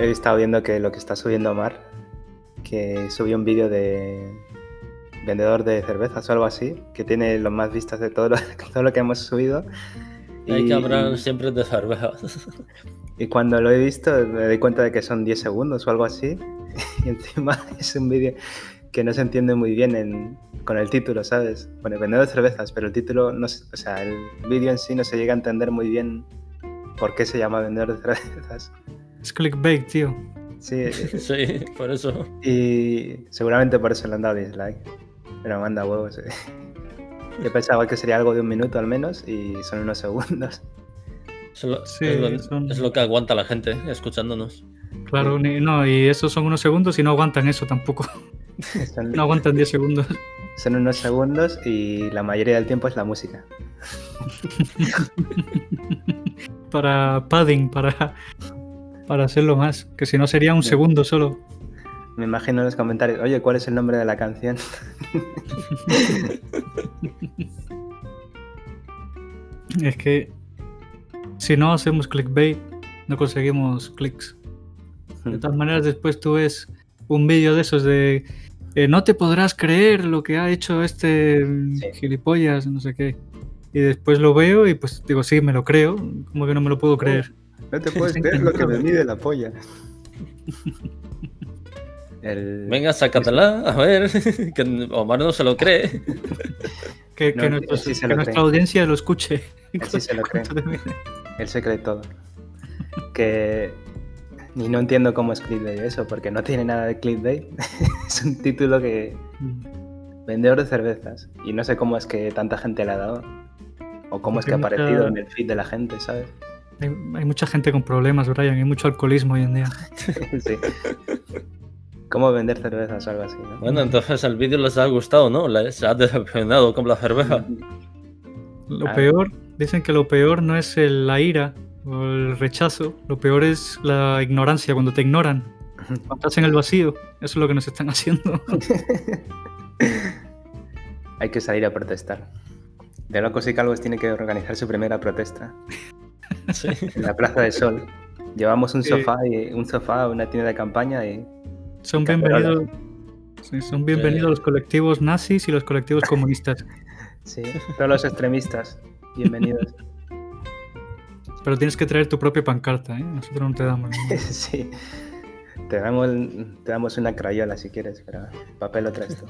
he estado viendo que lo que está subiendo Omar, que subió un vídeo de vendedor de cervezas o algo así, que tiene los más vistas de todo lo, todo lo que hemos subido. Hay que hablar siempre de cervezas. Y cuando lo he visto me doy cuenta de que son 10 segundos o algo así. Y encima es un vídeo que no se entiende muy bien en, con el título, ¿sabes? Bueno, vendedor de cervezas, pero el título, no, o sea, el vídeo en sí no se llega a entender muy bien por qué se llama vendedor de cervezas. Es clickbait, tío. Sí, sí, por eso. Y seguramente por eso le han dado dislike. Pero manda huevos. Eh. Yo pensaba que sería algo de un minuto al menos y son unos segundos. Es lo, es lo, que aguanta la gente escuchándonos. Claro, no, y esos son unos segundos y no aguantan eso tampoco. no aguantan 10 segundos. Son unos segundos y la mayoría del tiempo es la música. para padding, para, para hacerlo más, que si no sería un segundo solo. Me imagino en los comentarios, oye, ¿cuál es el nombre de la canción? es que si no hacemos clickbait, no conseguimos clics. De todas maneras, después tú ves un vídeo de esos de eh, no te podrás creer lo que ha hecho este gilipollas, no sé qué. Y después lo veo y pues digo, sí, me lo creo. Como que no me lo puedo creer. No te puedes creer lo que me mide la polla. Venga, sácatela, a ver, que Omar no se lo cree. que, nuestra audiencia lo escuche. Él se lo cree. Él se cree todo. Que y no entiendo cómo es clickbait eso, porque no tiene nada de clickbait. es un título que. Mm. Vendedor de cervezas. Y no sé cómo es que tanta gente le ha dado. O cómo es que ha aparecido en el feed de la gente, ¿sabes? Hay, mucha gente con problemas, Brian. Hay mucho alcoholismo hoy en día. sí. ¿Cómo vender cervezas o algo así? ¿no? Bueno, entonces el vídeo les ha gustado, ¿no? Les ha decepcionado con la cerveza. Lo peor, dicen que lo peor no es la ira, o el rechazo, lo peor es la ignorancia, cuando te ignoran. Cuando estás en el vacío, eso es lo que nos están haciendo. Hay que salir a protestar. De locos y calvos tiene que organizar su primera protesta. En la Plaza del Sol. Llevamos un sofá y un sofá, una tienda de campaña y. Son bienvenidos. son bienvenidos los colectivos nazis y los colectivos comunistas. Sí, todos los extremistas. Bienvenidos. Pero tienes que traer tu propia pancarta, ¿eh? Nosotros no te damos. sí. Te damos, te damos una crayola si quieres, pero papel lo traes tú.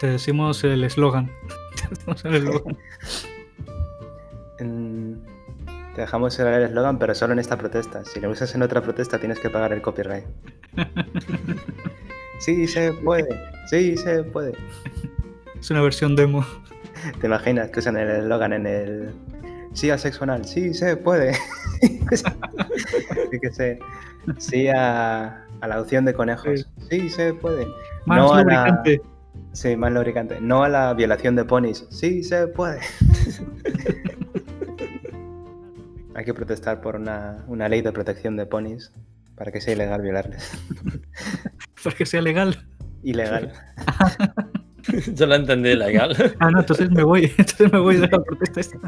te decimos el eslogan. te dejamos el eslogan, pero solo en esta protesta. Si lo usas en otra protesta, tienes que pagar el copyright. sí, se puede. Sí, se puede. Es una versión demo. ¿Te imaginas que usan el eslogan en el, sí al sexo anal, sí se puede. sí, que sí a, la adopción de conejos, sí, se puede. Más no lubricante. sí, más lubricante. No a la violación de ponis, sí se puede. Que protestar por una, una ley de protección de ponis para que sea ilegal violarles. para que sea legal. Ilegal. Yo lo entendí legal. Ah, no, entonces me voy. Entonces me voy de la protesta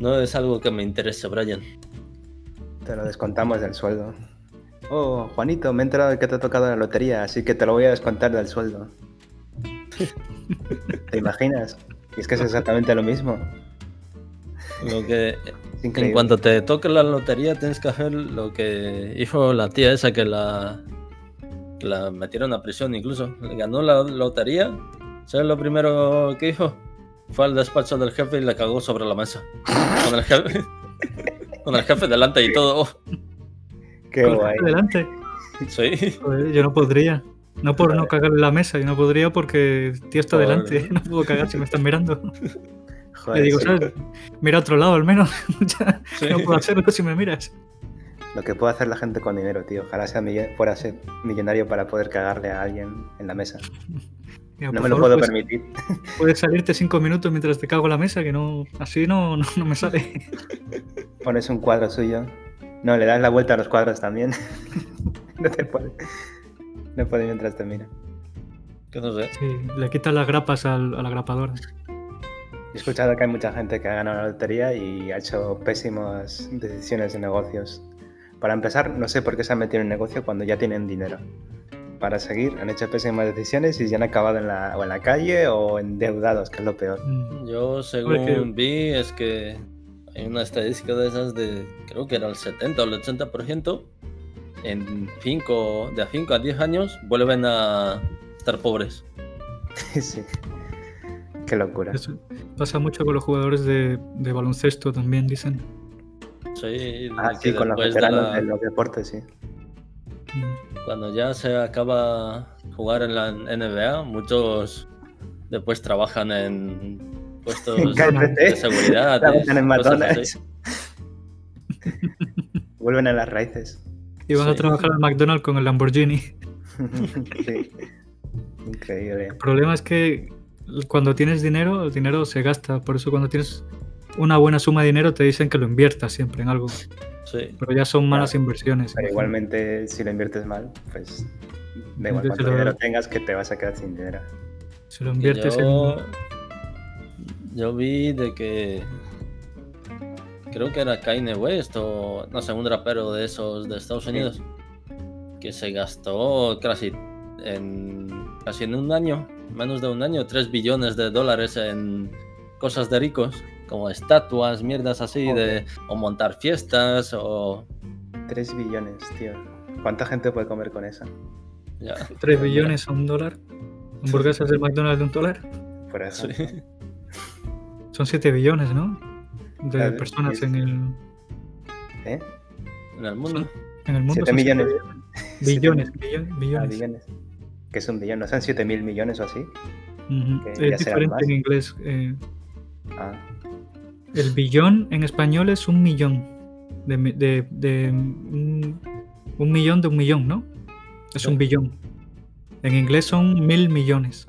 No es algo que me interese, Brian. Te lo descontamos del sueldo. Oh, Juanito, me he enterado de que te ha tocado la lotería, así que te lo voy a descontar del sueldo. ¿Te imaginas? Y es que es exactamente lo mismo. Lo que en cuanto te toque la lotería tienes que hacer lo que hizo la tía esa que la la metieron a prisión incluso. Ganó la lotería. ¿Sabes lo primero que hizo? Fue al despacho del jefe y le cagó sobre la mesa. Con el jefe. con el jefe delante y todo. Qué guay. delante. Sí. yo no podría. No por no cagar en la mesa, yo no podría porque el tío está delante. No puedo cagar si me están mirando. Joder, Le digo, ¿sabes? Mira a otro lado al menos. No puedo hacerlo si me miras. Lo que puede hacer la gente con dinero, tío. Ojalá sea fuera ser millonario para poder cagarle a alguien en la mesa. no me lo puedo pues, permitir. Puedes salirte cinco minutos mientras te cago en la mesa, que no así no, no, me sale. Pones un cuadro suyo. No, le das la vuelta a los cuadros también. no te puede. No puede mientras te mira. Que no sé. Sí, le quitas las grapas al, a la grapadora. He escuchado que hay mucha gente que ha ganado la lotería y ha hecho pésimas decisiones de negocios Para empezar, no sé por qué se han metido en el negocio cuando ya tienen dinero. Para seguir, han hecho pésimas decisiones y ya han acabado en la, o en la calle o endeudados, que es lo peor. Mm. Yo, según vi, es que hay una estadística de esas de, creo que era el 70 o el 80%, en cinco, de a 5 a 10 años vuelven a estar pobres. sí. Qué locura. Eso pasa mucho con los jugadores de, de baloncesto también, dicen. Sí, Ah, sí, con los de veteranos la- de los deportes, sí. Mm. Cuando ya se acaba jugar en la NBA, muchos después trabajan en puestos En de seguridad. trabajan en cosas McDonald's. Vuelven a las raíces. Y van a trabajar al McDonald's con el Lamborghini. sí. Increíble. El problema es que cuando tienes dinero, el dinero se gasta. Por eso cuando tienes una buena suma de dinero te dicen que lo inviertas siempre en algo. Sí. Pero ya son malas Claro. inversiones. Pero igualmente, si lo inviertes mal, pues da igual cuánto luego. dinero tengas que te vas a quedar sin dinero. Si lo inviertes yo, en... yo vi de que creo que era Kanye West o no sé, un rapero de esos de Estados Sí. Unidos que se gastó casi en casi en un año, menos de un año, 3 billones de dólares en cosas de ricos, como estatuas, mierdas así de o montar fiestas o 3 billones, tío. ¿Cuánta gente puede comer con eso? ya. 3 billones a un dólar. Hamburguesas del McDonald's de un dólar. Por eso. Sí. Son 7 billones, ¿no? De Claro, personas es- en el, ¿Eh? En el mundo. en el mundo. 7 son millones. siete Billones, billones, Ah, billones. Que es un billón, ¿no son 7 mil millones o así? Es diferente en inglés. eh, Ah, el billón en español es un millón. De, de, de un, un millón de un millón, ¿no? Es un billón. En inglés son mil millones.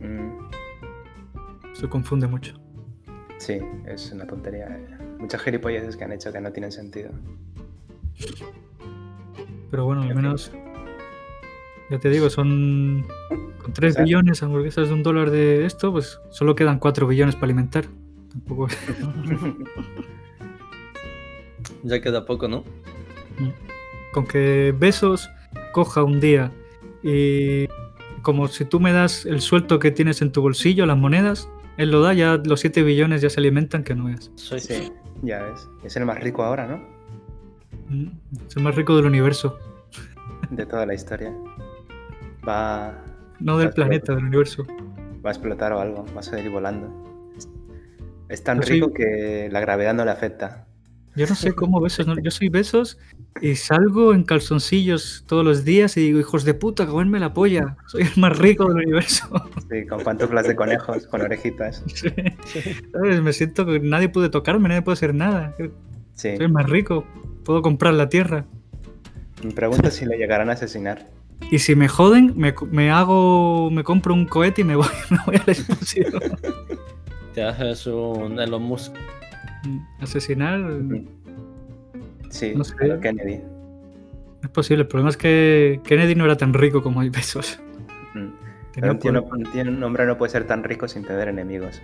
mm, Se confunde mucho. sí, es una tontería. eh. Muchas gilipolleces que han hecho que no tienen sentido. Pero bueno, al menos. Ya te digo, son. Con 3 O sea- billones, hamburguesas de un dólar de esto, pues solo quedan 4 billones para alimentar. Tampoco. Ya queda poco, ¿no? Con que Besos coja un día y. Como si tú me das el sueldo que tienes en tu bolsillo, las monedas, él lo da, ya los 7 billones ya se alimentan que no es. Sí. Sí, ya ves. Es el más rico ahora, ¿no? Mm, Es el más rico del universo. De toda la historia. Va, No del planeta, del universo. va a explotar o algo, va a salir volando. Es tan Yo soy- rico que la gravedad no le afecta. Yo no sé cómo besos, ¿no? yo soy besos y salgo en calzoncillos todos los días y digo, hijos de puta, comerme la polla. Soy el más rico del universo. Sí, con pantuflas de conejos, con orejitas. Sí. ¿Sabes? Me siento que nadie puede tocarme, nadie puede hacer nada. Sí. Soy el más rico. Puedo comprar la tierra. Me pregunto si le llegarán a asesinar. Y si me joden, me, co- me hago, me compro un cohete y me voy, me voy al espacio. Te haces un Elon Musk. Asesinar Sí, No sé. a Kennedy. es posible. El problema es que Kennedy no era tan rico como hay besos. Mm. Pero un, no- hombre no puede ser tan rico sin tener enemigos.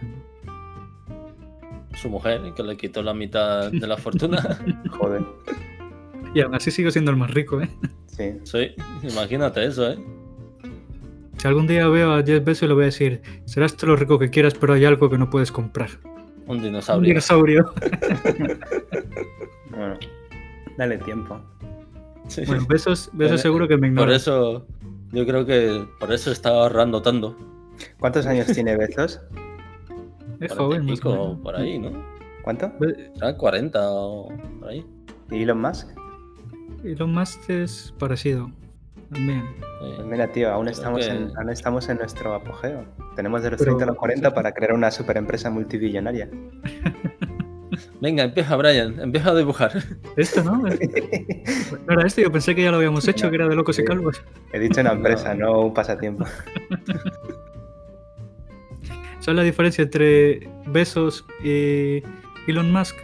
Su mujer, que le quitó la mitad de la fortuna. Joder. Y aún así sigo siendo el más rico, ¿eh? Sí. Sí, imagínate eso, ¿eh? Si algún día veo a Jeff Bezos le voy a decir, serás todo lo rico que quieras, pero hay algo que no puedes comprar. Un Un dinosaurio. dinosaurio. Bueno, dale tiempo. Sí. Bueno, Besos, Besos Por- seguro que me Por ignora. eso, yo creo que por eso está ahorrando tanto. ¿Cuántos años tiene Bezos? Es 40 joven, pico, por ahí, ¿no? ¿Cuánto? Be- Será 40 o por ahí. ¿Y Elon Musk? Elon Musk es parecido. También. Pues mira, tío, aún estamos, que- en, aún estamos en nuestro apogeo. Tenemos de los Pero- 30 a los 40 para crear una superempresa multibillonaria. Venga, empieza, Brian, empieza a dibujar. Esto, ¿no? No era esto, yo pensé que ya lo habíamos hecho, No, que era de locos y sí. calvos. He dicho una empresa, no un pasatiempo. ¿Sabes la diferencia entre Besos y Elon Musk?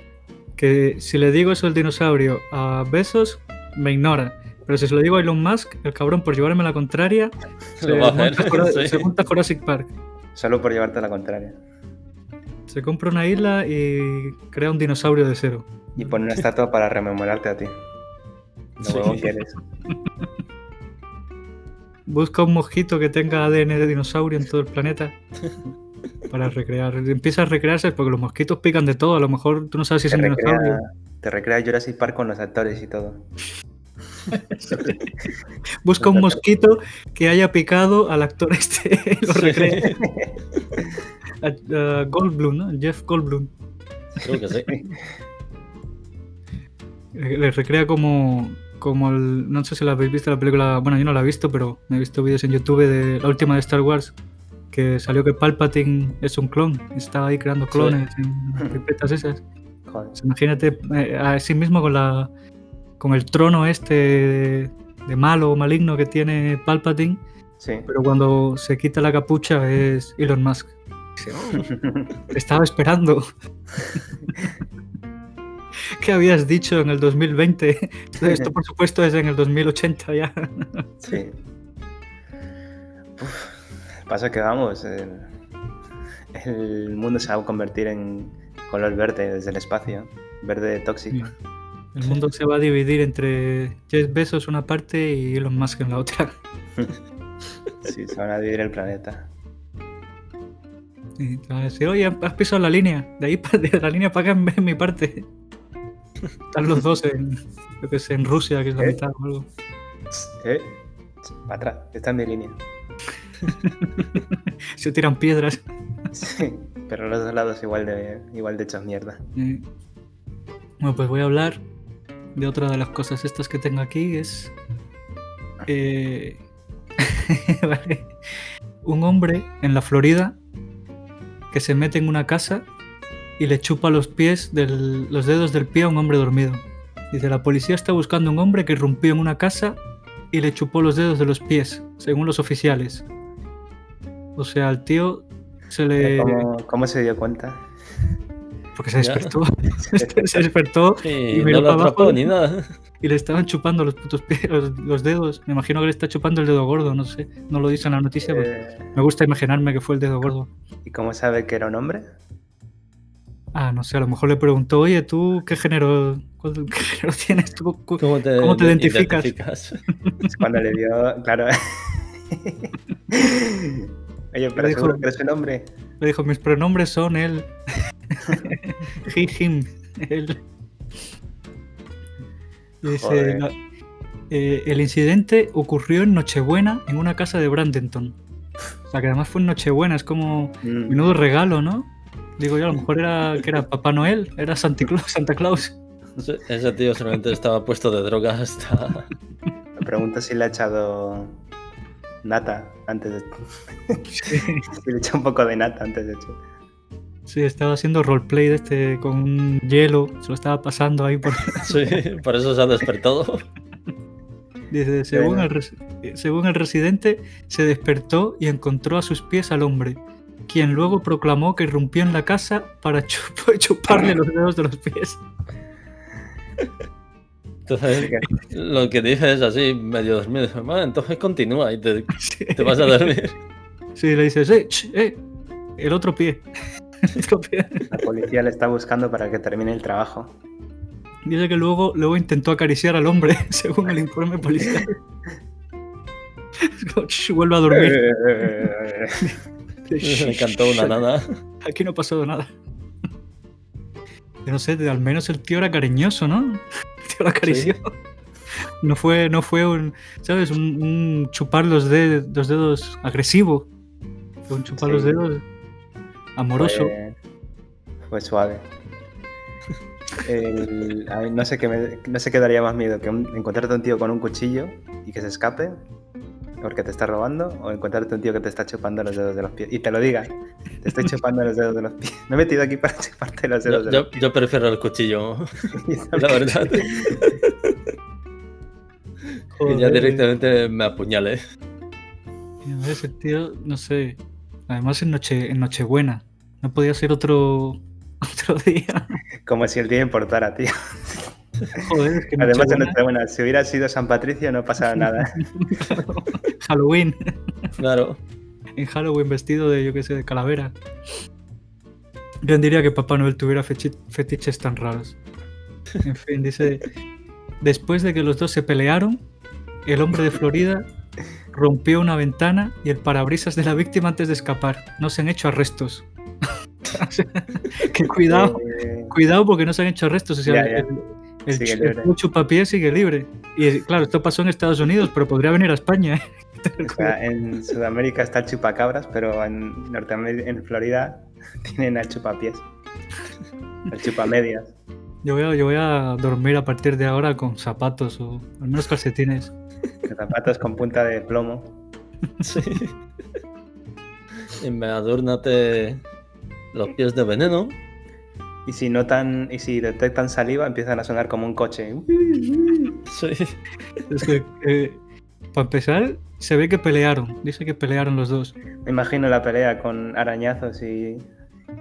Que si le digo eso el dinosaurio a Besos, me ignora. Pero si se lo digo a Elon Musk, el cabrón, por llevarme la contraria, se, Lo va a hacer. monta, Jura- sí. se monta Jurassic Park. Solo por llevarte a la contraria. Se compra una isla y crea un dinosaurio de cero. Y pone una estatua para rememorarte a ti. No huevo quieres. Busca un mosquito que tenga ADN de dinosaurio en todo el planeta para recrear. Empieza a recrearse porque los mosquitos pican de todo. A lo mejor tú no sabes si es un recrea, dinosaurio. Te recrea Jurassic Park con los actores y todo. Busca un mosquito que haya picado al actor este. lo recrea. A, a Goldblum, ¿no? Jeff Goldblum. Creo que sí. Eh, Le recrea como, como el. No sé si la habéis visto la película. Bueno, yo no la he visto, pero me he visto vídeos en YouTube de la última de Star Wars. Que salió que Palpatine es un clon. Estaba ahí creando clones en las esas. Joder. Pues imagínate eh, a sí mismo con la. con el trono este de, de malo o maligno que tiene Palpatine. Sí. Pero cuando se quita la capucha es Elon Musk. Dice, "Oh, te estaba esperando. ¿Qué habías dicho en el 2020? Esto, por supuesto, es en el 2080 ya. Sí. Uf, pasa que vamos, el, el mundo se va a convertir en color verde desde el espacio, verde tóxico. El mundo se va a dividir entre Jeff Bezos una parte y Elon Musk en la otra. Sí, se van a dividir el planeta. Y te van a decir, oye, has pisado la línea. De ahí, de la línea para acá en mi parte. Están los dos en, yo qué sé, en Rusia, que es la ¿Eh? mitad o algo. ¿Eh? Para atrás, está en mi línea. Se tiran piedras. Sí, pero los dos lados igual de, igual de hechos mierda. Bueno, pues voy a hablar de otra de las cosas estas que tengo aquí. Es. eh, vale, Un hombre en la Florida que se mete en una casa y le chupa los pies del- los dedos del pie a un hombre dormido. Dice, la policía está buscando a un hombre que irrumpió en una casa y le chupó los dedos de los pies, según los oficiales. O sea, al tío se le... ¿Cómo, cómo se dio cuenta? Porque se despertó. se despertó Sí, Y no miró lo para abajo. atrapó ni nada. y le estaban chupando los putos pies, los, los dedos. Me imagino que le está chupando el dedo gordo, no sé. No lo dice en la noticia, pero Eh, me gusta imaginarme que fue el dedo gordo. ¿Y cómo sabe que era un hombre? Ah, no sé, a lo mejor le preguntó, oye, ¿tú qué género, cuál- qué género tienes? ¿Tú, cu- ¿Cómo te, ¿Cómo te identificas? Es cuando le dio, claro. Oye, pero dijo- seguro que eres un hombre. Le dijo, mis pronombres son él. He, him, él. Dice, eh, el incidente ocurrió en Nochebuena en una casa de Brandenton. O sea, que además fue en Nochebuena, es como Mm, menudo regalo, ¿no? Digo yo, a lo mejor era que era Papá Noel, era Santa Claus. Santa Claus. Ese- Ese tío solamente estaba puesto de droga hasta. Me pregunto si le ha echado nata antes de. Sí, si le echa un poco de nata antes de hecho. sí, estaba haciendo roleplay de este con un hielo, se lo estaba pasando ahí por, Sí, por eso se ha despertado. Dice, según el, según el residente, se despertó y encontró a sus pies al hombre, quien luego proclamó que irrumpió en la casa para chup- chuparle los dedos de los pies. Entonces, lo que dice es así, medio dormido. Dice, "Bueno, entonces continúa y te, Sí, te vas a dormir. Sí, le dices, eh, eh, el otro pie. El otro pie. La policía le está buscando para que termine el trabajo. Dice que luego, luego intentó acariciar al hombre, según el informe policial. Es como, "Ch, Vuelve a dormir. Me cantó una nana. Aquí no ha pasado nada. Yo no sé, al menos el tío era cariñoso, ¿no? Lo acarició. No fue, no fue un, ¿sabes? Un, un chupar los, de- los dedos agresivo. Fue un chupar Sí. los dedos amoroso. Fue, fue suave. El- a mí no sé qué me- no sé qué daría más miedo que un- encontrarte a un tío con un cuchillo y que se escape porque te está robando o encontrarte un tío que te está chupando los dedos de los pies y te lo diga te estoy chupando los dedos de los pies me he metido aquí para chuparte los dedos Yo, de los yo- yo prefiero el cuchillo, pies la verdad. Que ya directamente me apuñale. Ese tío, no sé. Además en, noche, en Nochebuena. No podía ser otro, otro día. como si el día importara tío Joder, es que además de Nochebuena- Nochebuena si hubiera sido San Patricio no pasaba nada Halloween. Claro. en Halloween vestido de, yo qué sé, de calavera. Yo diría que Papá Noel tuviera fetiches tan raros. En fin, dice... después de que los dos se pelearon, el hombre de Florida rompió una ventana y el parabrisas de la víctima antes de escapar. No se han hecho arrestos. que cuidado, Eh, cuidado porque no se han hecho arrestos. O sea, Ya, ya. el, el Sigue libre. el sigue libre. Y claro, esto pasó en Estados Unidos, pero podría venir a España. ¿eh? o sea, en Sudamérica está el chupacabras, pero en Norteamérica, en Florida, tienen al chupapiés. El chupamedias. Yo voy, a, yo voy a dormir a partir de ahora con zapatos o al menos calcetines. Zapatos con punta de plomo. Sí. Y me adórnate los pies de veneno. Y si notan, y si detectan saliva, empiezan a sonar como un coche. Sí. Es que, eh, para empezar, se ve que pelearon. Dice que pelearon los dos. Me imagino la pelea con arañazos y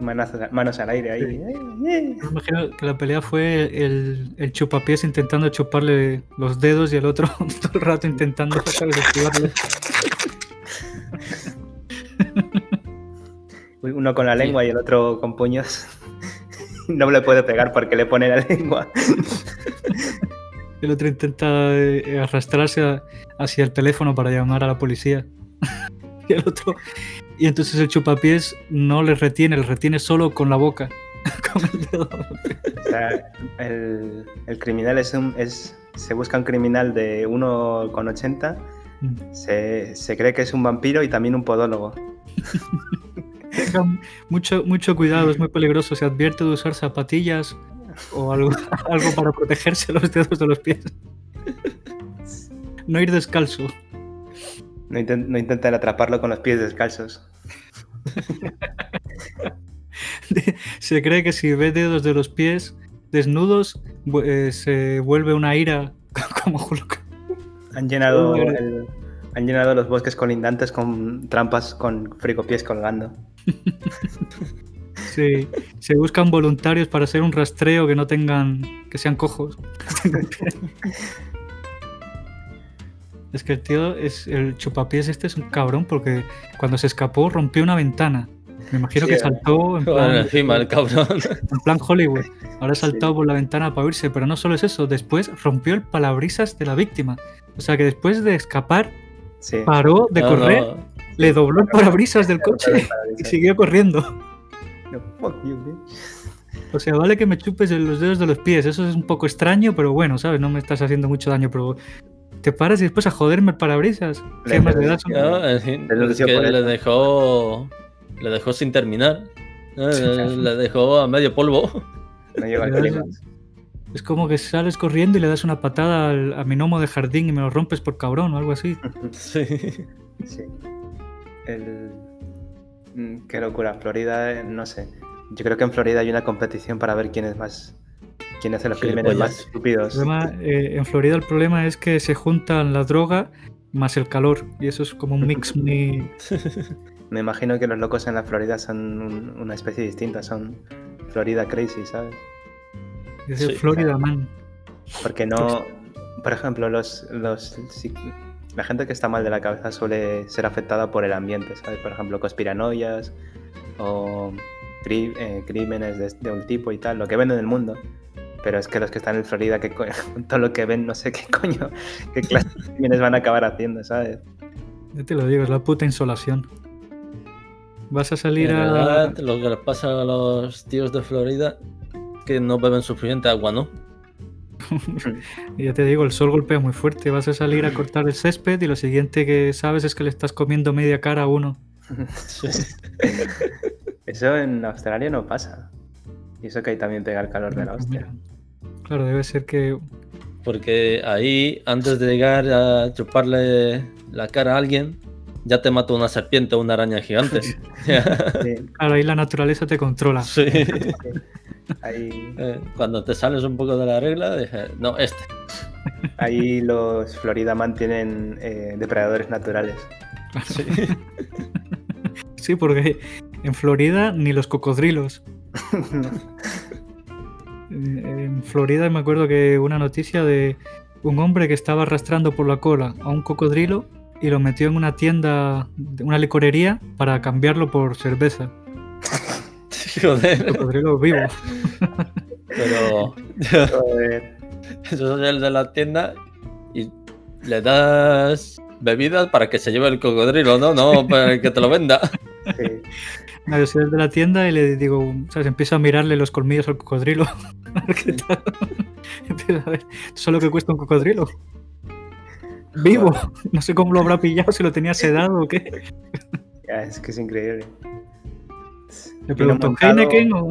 manazos- manos al aire ahí. Sí. Me imagino que la pelea fue el, el chupapiés intentando chuparle los dedos y el otro todo el rato intentando esquivarle. Uno con la lengua y el otro con puños. No le puede pegar porque le pone la lengua. El otro intenta eh, arrastrarse hacia el teléfono para llamar a la policía. y el otro. Y entonces el chupapiés no le retiene, le retiene solo con la boca. con el dedo. O sea, el, el criminal es un. Es, se busca un criminal de 1,80. Se, se cree que es un vampiro y también un podólogo. Tengan mucho, mucho cuidado, es muy peligroso. Se advierte de usar zapatillas o algo, algo para protegerse los dedos de los pies. No ir descalzo. No, inten- no intenten atraparlo con los pies descalzos. Se cree que si ve dedos de los pies desnudos, eh, se vuelve una ira como. Han llenado, el- han llenado los bosques colindantes con trampas con frigopiés colgando. Sí, se buscan voluntarios para hacer un rastreo que no tengan, que sean cojos. Es que el tío es el chupapiés este es un cabrón porque cuando se escapó rompió una ventana. Me imagino Sí, que saltó en Bueno, plan, encima el cabrón. en plan Hollywood. Ahora ha Sí. saltado por la ventana para irse, pero no solo es eso, después rompió el palabrisas de la víctima. O sea que después de escapar, Sí. paró de No, correr, no. le dobló el parabrisas del coche y siguió corriendo. No, fuck you, bitch. O sea, vale que me chupes en los dedos de los pies, eso es un poco extraño, pero bueno, ¿sabes? No me estás haciendo mucho daño, pero te paras y después a joderme el parabrisas. ¿Qué Le- más le le- das? Dejó. Le dejó sin terminar. Le dejó a medio polvo. No clímax. Es como que sales corriendo y le das una patada al- a mi gnomo de jardín y me lo rompes por cabrón o algo así. Sí. Sí. El... mm, Qué locura. Florida, eh, no sé. Yo creo que en Florida hay una competición para ver quién es más. quién hace los crímenes Gilipollas. más estúpidos. El problema, eh, en Florida el problema es que se juntan la droga más el calor y eso es como un mix muy... Me imagino que los locos en la Florida son un- una especie distinta, son Florida Crazy, ¿sabes? Es el Sí. Florida Man. Porque no. Por ejemplo, los, los si- la gente que está mal de la cabeza suele ser afectada por el ambiente, ¿sabes? Por ejemplo, conspiranoias o cri- eh, crímenes de, de un tipo y tal, lo que ven en el mundo. Pero es que los que están en Florida, que todo lo que ven, no sé qué coño, qué clase de crímenes van a acabar haciendo, ¿sabes? Ya te lo digo, es la puta insolación. Vas a salir En a... lo que les pasa a los tíos de Florida que no beben suficiente agua, ¿no? Ya te digo, el sol golpea muy fuerte. Vas a salir a cortar el césped y lo siguiente que sabes es que le estás comiendo media cara a uno. Sí. Eso en Australia no pasa. Y eso que ahí también pega el calor de la Pues hostia. mira, Claro, debe ser que Porque ahí, antes de llegar a chuparle la cara a alguien, ya te mata una serpiente o una araña gigante. Sí, claro, ahí la naturaleza te controla. Sí. ahí, Eh, Cuando te sales un poco de la regla, dije, no, este. ahí los Florida Man tienen eh, depredadores naturales. Sí. Sí, porque en Florida ni los cocodrilos. En en Florida me acuerdo que una noticia de un hombre que estaba arrastrando por la cola a un cocodrilo y lo metió en una tienda, una licorería, para cambiarlo por cerveza. Joder. Cocodrilo vivo. Pero Joder. Eso es el de la tienda y le das bebidas para que se lleve el cocodrilo, ¿no? No para que te lo venda. Sí. No, yo soy el de la tienda y le digo, ¿sabes? Empiezo a mirarle los colmillos al cocodrilo. qué tal. Empiezo a ver, ¿solo que cuesta un cocodrilo? Vivo. No sé cómo lo habrá pillado, si lo tenía sedado o qué. Ya, es que es increíble. Le pregunto, ¿Heineken o...?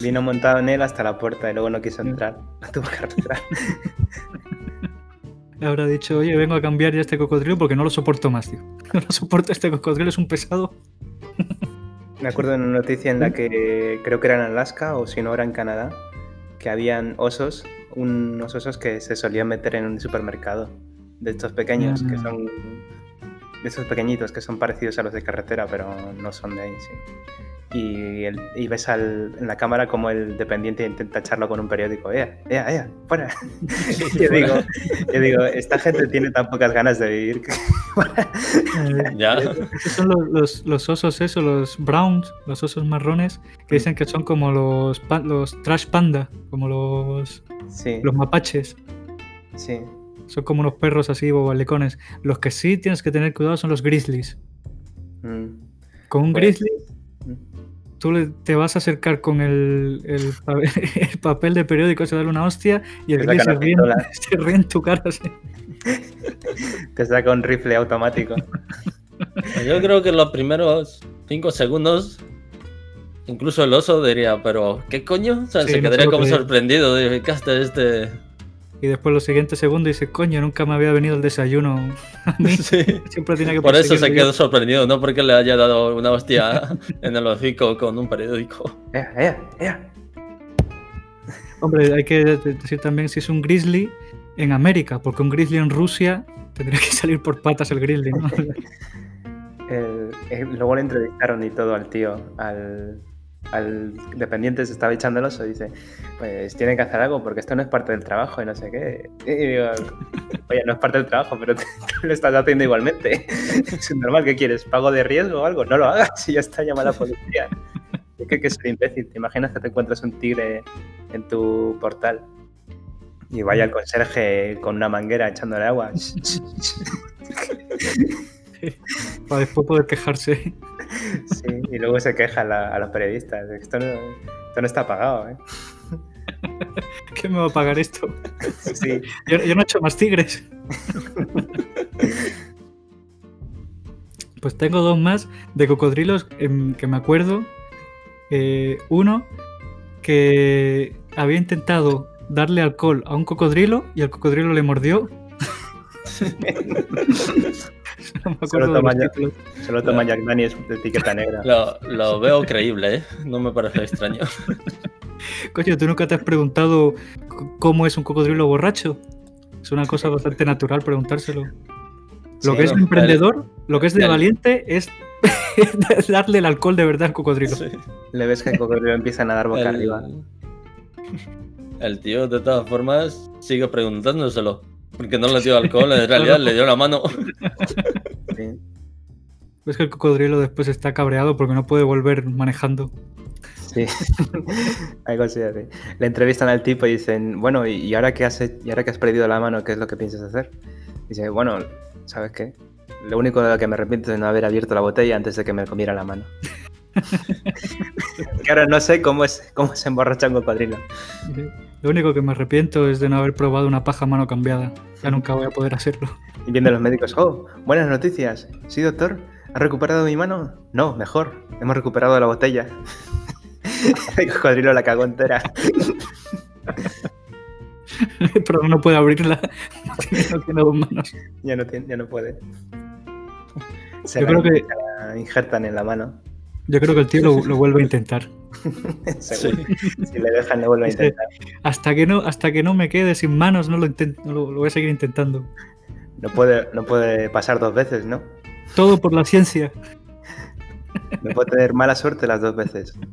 Vino montado en él hasta la puerta y luego no quiso entrar. La tuvo que arrastrar. Le habrá dicho, oye, vengo a cambiar ya este cocodrilo porque no lo soporto más, tío. No lo soporto, este cocodrilo es un pesado. Me acuerdo de una noticia en la que creo que era en Alaska o si no era en Canadá, que habían osos, unos osos que se solían meter en un supermercado de estos pequeños, que Ah. son de esos pequeñitos que son parecidos a los de carretera, pero no son de ahí. sí. Y, el- y ves al- en la cámara como el dependiente intenta echarlo con un periódico. ¡Ea, ea, ea! ¡Fuera! yo, digo, yo digo, esta gente tiene tan pocas ganas de vivir. que- Eh, Ya. Esos son los, los- los osos, eso, los browns, los osos marrones, que dicen que son como los, los trash panda, como los, sí, los mapaches. sí. Son como unos perros así, bobalicones. Los que sí tienes que tener cuidado son los grizzlies. Mm, Con un Pues- grizzly, mm. tú le- te vas a acercar con el, el pa- el papel de periódico, se darle una hostia y el grizzly se ríe, se ríe en tu cara. así. Te saca un rifle automático. Yo creo que los primeros cinco segundos, incluso el oso diría, pero ¿qué coño? O sea, Sí, se quedaría como sorprendido. de ¿Qué este? Y después los siguientes segundos dice, coño, nunca me había venido el desayuno a mí. Sí. Siempre tenía que Por eso se quedó yo". sorprendido, no porque le haya dado una hostia en el hocico con un periódico. ¡Ea, ea, ea! Hombre, hay que de- decir también si es un grizzly en América, porque un grizzly en Rusia tendría que salir por patas el grizzly, ¿no? El- el- luego le entrevistaron y todo al tío, al, al dependiente se estaba echando el oso y dice, pues tienen que hacer algo porque esto no es parte del trabajo y no sé qué. Y digo, oye, no es parte del trabajo, pero tú lo estás haciendo igualmente. Es normal, ¿qué quieres? ¿Pago de riesgo o algo? No lo hagas y ya está, llama a la policía. Es que que ser imbécil. ¿Te imaginas que te encuentras un tigre en tu portal? Y vaya el conserje con una manguera echándole agua. Para después poder quejarse. Sí, y luego se queja a, la- a los periodistas. Esto no, esto no está pagado, ¿eh? ¿Qué me va a pagar esto? Sí, Yo, yo no he hecho más tigres. Pues tengo dos más de cocodrilos em, que me acuerdo. Eh, uno que había intentado darle alcohol a un cocodrilo y el cocodrilo le mordió. no me acuerdo de los ya- títulos. solo toma Jack Daniels de etiqueta negra. Lo, lo veo creíble, ¿eh? No me parece extraño. Coño, ¿tú nunca te has preguntado cómo es un cocodrilo borracho? Es una cosa bastante natural preguntárselo. Lo Sí, que es no, de emprendedor, lo que es de el- valiente es darle el alcohol de verdad al cocodrilo. Sí. Le ves que el cocodrilo empieza a nadar boca arriba. el tío, de todas formas, sigue preguntándoselo. Porque no le dio alcohol, en realidad le dio la mano. Sí. Es que el cocodrilo después está cabreado porque no puede volver manejando. Sí, algo así, así. Le entrevistan al tipo y dicen, bueno, ¿y ahora que has, y ahora que has perdido la mano, qué es lo que piensas hacer? Dice, bueno, ¿sabes qué? Lo único de lo que me arrepiento es no haber abierto la botella antes de que me comiera la mano. que ahora no sé cómo es cómo se emborracha un cocodrilo. Lo único que me arrepiento es de no haber probado una paja mano cambiada. Ya nunca voy a poder hacerlo. Y viendo los médicos, oh, buenas noticias. Sí, doctor, ¿has recuperado mi mano? No, mejor, hemos recuperado la botella. El cocodrilo la cagó entera. Pero no puede abrirla. No tiene, dos manos. Ya no, tiene, ya no puede. Se Yo creo que- injertan en la mano. Yo creo que el tío lo, lo vuelve a intentar. Si le dejan, le vuelve a intentar. Hasta que no, hasta que no me quede sin manos, no lo intento, no lo, lo voy a seguir intentando. No puede, no puede pasar dos veces, ¿no? Todo por la ciencia. No puede tener mala suerte las dos veces.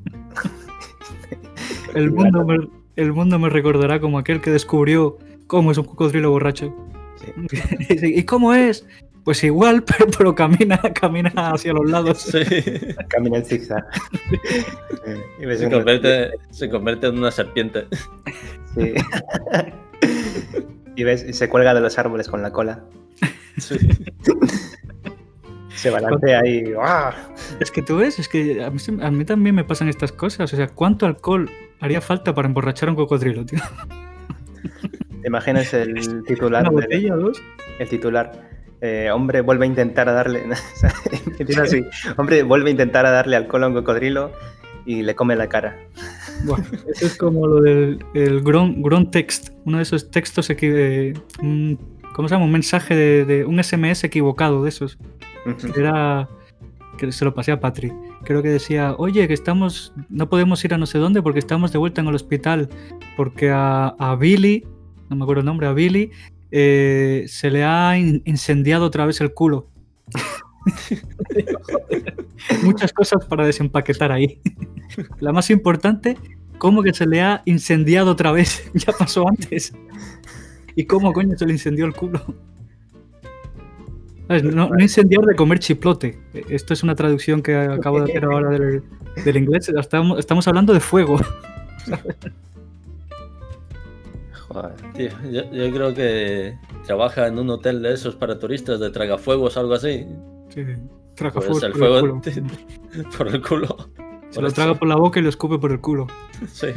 El mundo, me, el mundo me recordará como aquel que descubrió cómo es un cocodrilo borracho. Sí. ¿Y cómo es? Pues igual, pero, pero camina, camina hacia los lados. Sí. Camina en zigzag. y ves Se convierte, se convierte en una serpiente. Sí. Y ves, y se cuelga de los árboles con la cola. Sí. Se balancea ahí. ¡ah! Es que tú ves, es que a mí, se- a mí también me pasan estas cosas. O sea, ¿cuánto alcohol haría falta para emborrachar a un cocodrilo, tío? ¿Te imaginas el titular? ¿Una del- botella o dos? el titular. Eh, hombre vuelve a intentar a darle. Empieza así. Hombre vuelve a intentar a darle alcohol a un cocodrilo y le come la cara. Buah, eso es como lo del el Gron, Gron Text, uno de esos textos, eh, un- ¿cómo se llama? Un mensaje de, de- un SMS equivocado de esos. Era que se lo pasé a Patri. Creo que decía, oye, que estamos, no podemos ir a no sé dónde porque estamos de vuelta en el hospital. Porque a, a Billy, no me acuerdo el nombre, a Billy, eh, se le ha in- incendiado otra vez el culo. Muchas cosas para desempaquetar ahí. La más importante, ¿cómo que se le ha incendiado otra vez? ya pasó antes. ¿Y cómo coño se le incendió el culo? No, no incendiar de comer chiplote. Esto es una traducción que acabo de hacer ahora del, del inglés. Estamos, estamos hablando de fuego. Tío, yo, yo creo que trabaja en un hotel de esos para turistas de tragafuegos o algo así. Sí, traga Pues el por fuego culo. por el culo. Se Por lo eso. traga por la boca y lo escupe por el culo. Sí.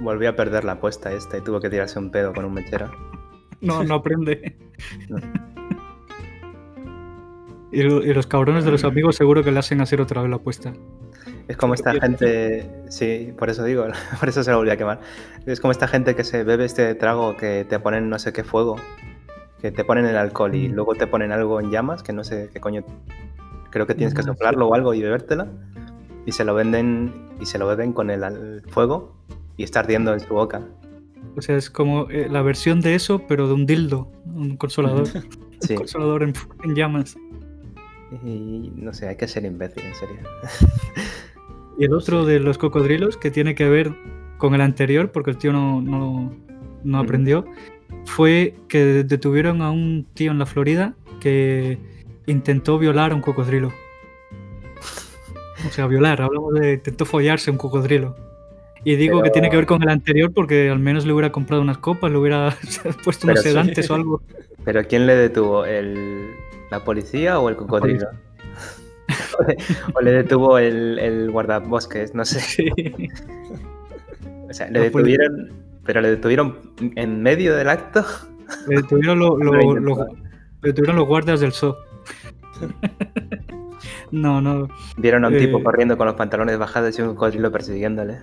Volvió a perder la apuesta esta y tuvo que tirarse un pedo con un mechero. No, no aprende. No. Y, lo- y los cabrones de los amigos seguro que le hacen hacer otra vez la apuesta. Es como esta gente, sí, por eso digo, por eso se lo volví a quemar. Es como esta gente que se bebe este trago que te ponen no sé qué fuego, que te ponen el alcohol y Mm. luego te ponen algo en llamas, que no sé qué coño, creo que tienes que sí. soplarlo o algo y bebértela, y se lo venden y se lo beben con el fuego y está ardiendo en su boca. O sea, es como eh, la versión de eso, pero de un dildo, un consolador. Sí, Un consolador en, en llamas. y no sé, hay que ser imbécil, en serio. Y el otro de los cocodrilos, que tiene que ver con el anterior, porque el tío no, no, no aprendió, fue que detuvieron a un tío en la Florida que intentó violar a un cocodrilo. O sea, violar, hablamos de intentó follarse a un cocodrilo. Y digo que tiene que ver con el anterior porque al menos le hubiera comprado unas copas, le hubiera puesto unos sí. sedantes o algo. ¿Pero quién le detuvo? ¿El, ¿La policía o el cocodrilo? o, le, detuvo el, el guardabosques, no sé. Sí. O sea, le poli- detuvieron, pero le detuvieron en medio del acto. Le detuvieron, lo- le detuvieron los guardias del zoo. no, no. Vieron a un tipo Eh. corriendo con los pantalones bajados y un cocodrilo persiguiéndole.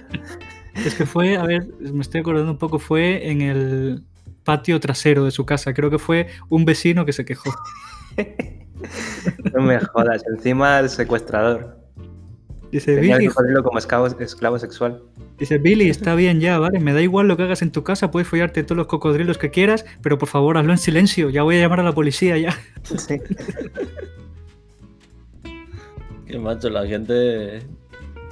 Es que fue, a ver, me estoy acordando un poco, fue en el patio trasero de su casa. Creo que fue un vecino que se quejó. No me jodas, encima el secuestrador. Dice, Tenía Billy, cocodrilo como esclavo, esclavo sexual. dice, Billy, está bien ya, ¿vale? Me da igual lo que hagas en tu casa, puedes follarte todos los cocodrilos que quieras, pero por favor hazlo en silencio, ya voy a llamar a la policía ya. Sí. Que macho, la gente.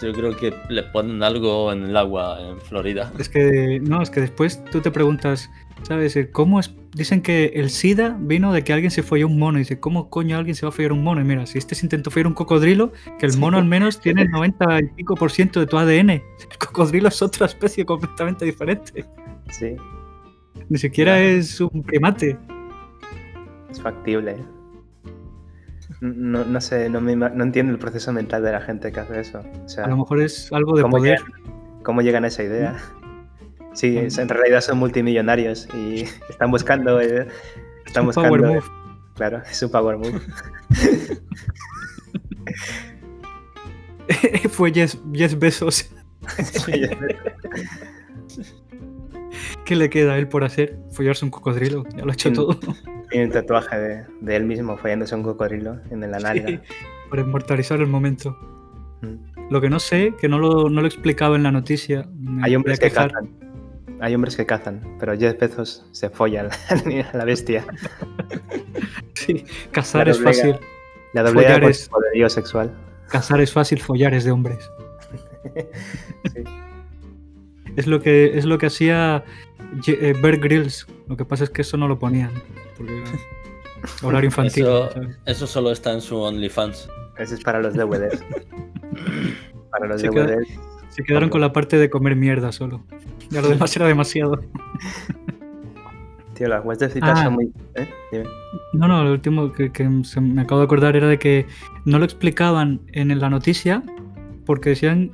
Yo creo que le ponen algo en el agua en Florida. Es que, no, es que después tú te preguntas, ¿sabes? Eh, ¿Cómo es? Dicen que el SIDA vino de que alguien se folló un mono. Y dice, ¿cómo coño alguien se va a follar un mono? Y mira, si este se intentó follar un cocodrilo, que el mono al menos tiene el 90 y pico por ciento de tu ADN. El cocodrilo es otra especie completamente diferente. Sí, Ni siquiera es un primate. es factible. ¿eh? No, no sé, no, me no entiendo el proceso mental de la gente que hace eso. O sea, A lo mejor es algo de ¿cómo poder. llegan, cómo llegan a esa idea? Sí, es- en realidad son multimillonarios y están buscando. eh, están un buscando. power move. Claro, es un power move. Fue Yes, Yes Besos. ¿Qué le queda a él por hacer? Follarse un cocodrilo. Ya lo ha hecho todo. Tiene un tatuaje de, de él mismo follándose un cocodrilo en la nalga. Sí, para inmortalizar el momento. Mm. Lo que no sé, que no lo, no lo explicaba en la noticia. Hay hombres que quejar. Hay hombres que cazan, pero Jeff Bezos se folla a la, a la bestia. Sí, cazar es fácil. La doblea Follar es- poderío sexual. Cazar es fácil, follar es de hombres. Sí. Es lo que, es lo que hacía eh, Bear Grylls. Lo que pasa es que eso no lo ponían. Porque horario infantil. Eso, eso solo está en su OnlyFans. Ese es para los DVDs. para los DVDs. Se quedaron con la parte de comer mierda solo. Ya lo demás era demasiado. Tío, las webs de citas Ah. son muy. ¿eh? Dime. No, no, lo último que, que se me acabo de acordar era de que no lo explicaban en la noticia porque decían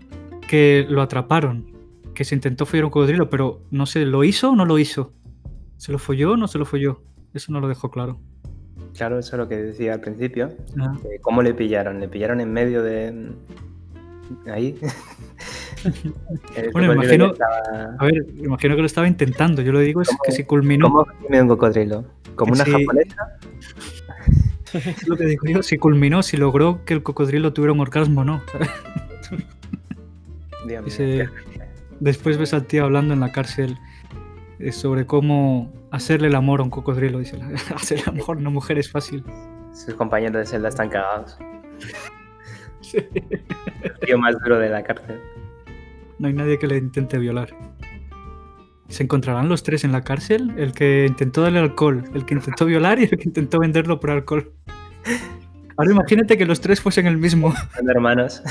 que lo atraparon, que se intentó follar un cocodrilo, pero no sé, ¿lo hizo o no lo hizo? ¿Se lo folló o no se lo folló? Eso no lo dejó claro. Claro, eso es lo que decía al principio. Ah, ¿Cómo le pillaron? ¿Le pillaron en medio de. ahí? El Bueno, imagino- estaba- A ver, imagino que lo estaba intentando. Yo lo digo es ¿Cómo- que si culminó, ¿Cómo un cocodrilo? ¿Como una Sí. japonesa? es lo que digo yo, si culminó, si logró que el cocodrilo tuviera un orgasmo o no. Dios Ese- Después ves al tío hablando en la cárcel eh, sobre cómo hacerle el amor a un cocodrilo. Dice, hacer el amor a una mujer es fácil. Sus compañeros de celda están cagados. El tío más duro de la cárcel. No hay nadie que le intente violar. ¿Se encontrarán los tres en la cárcel? El que intentó darle alcohol, el que intentó violar y el que intentó venderlo por alcohol. Ahora imagínate que los tres fuesen el mismo. Son hermanos.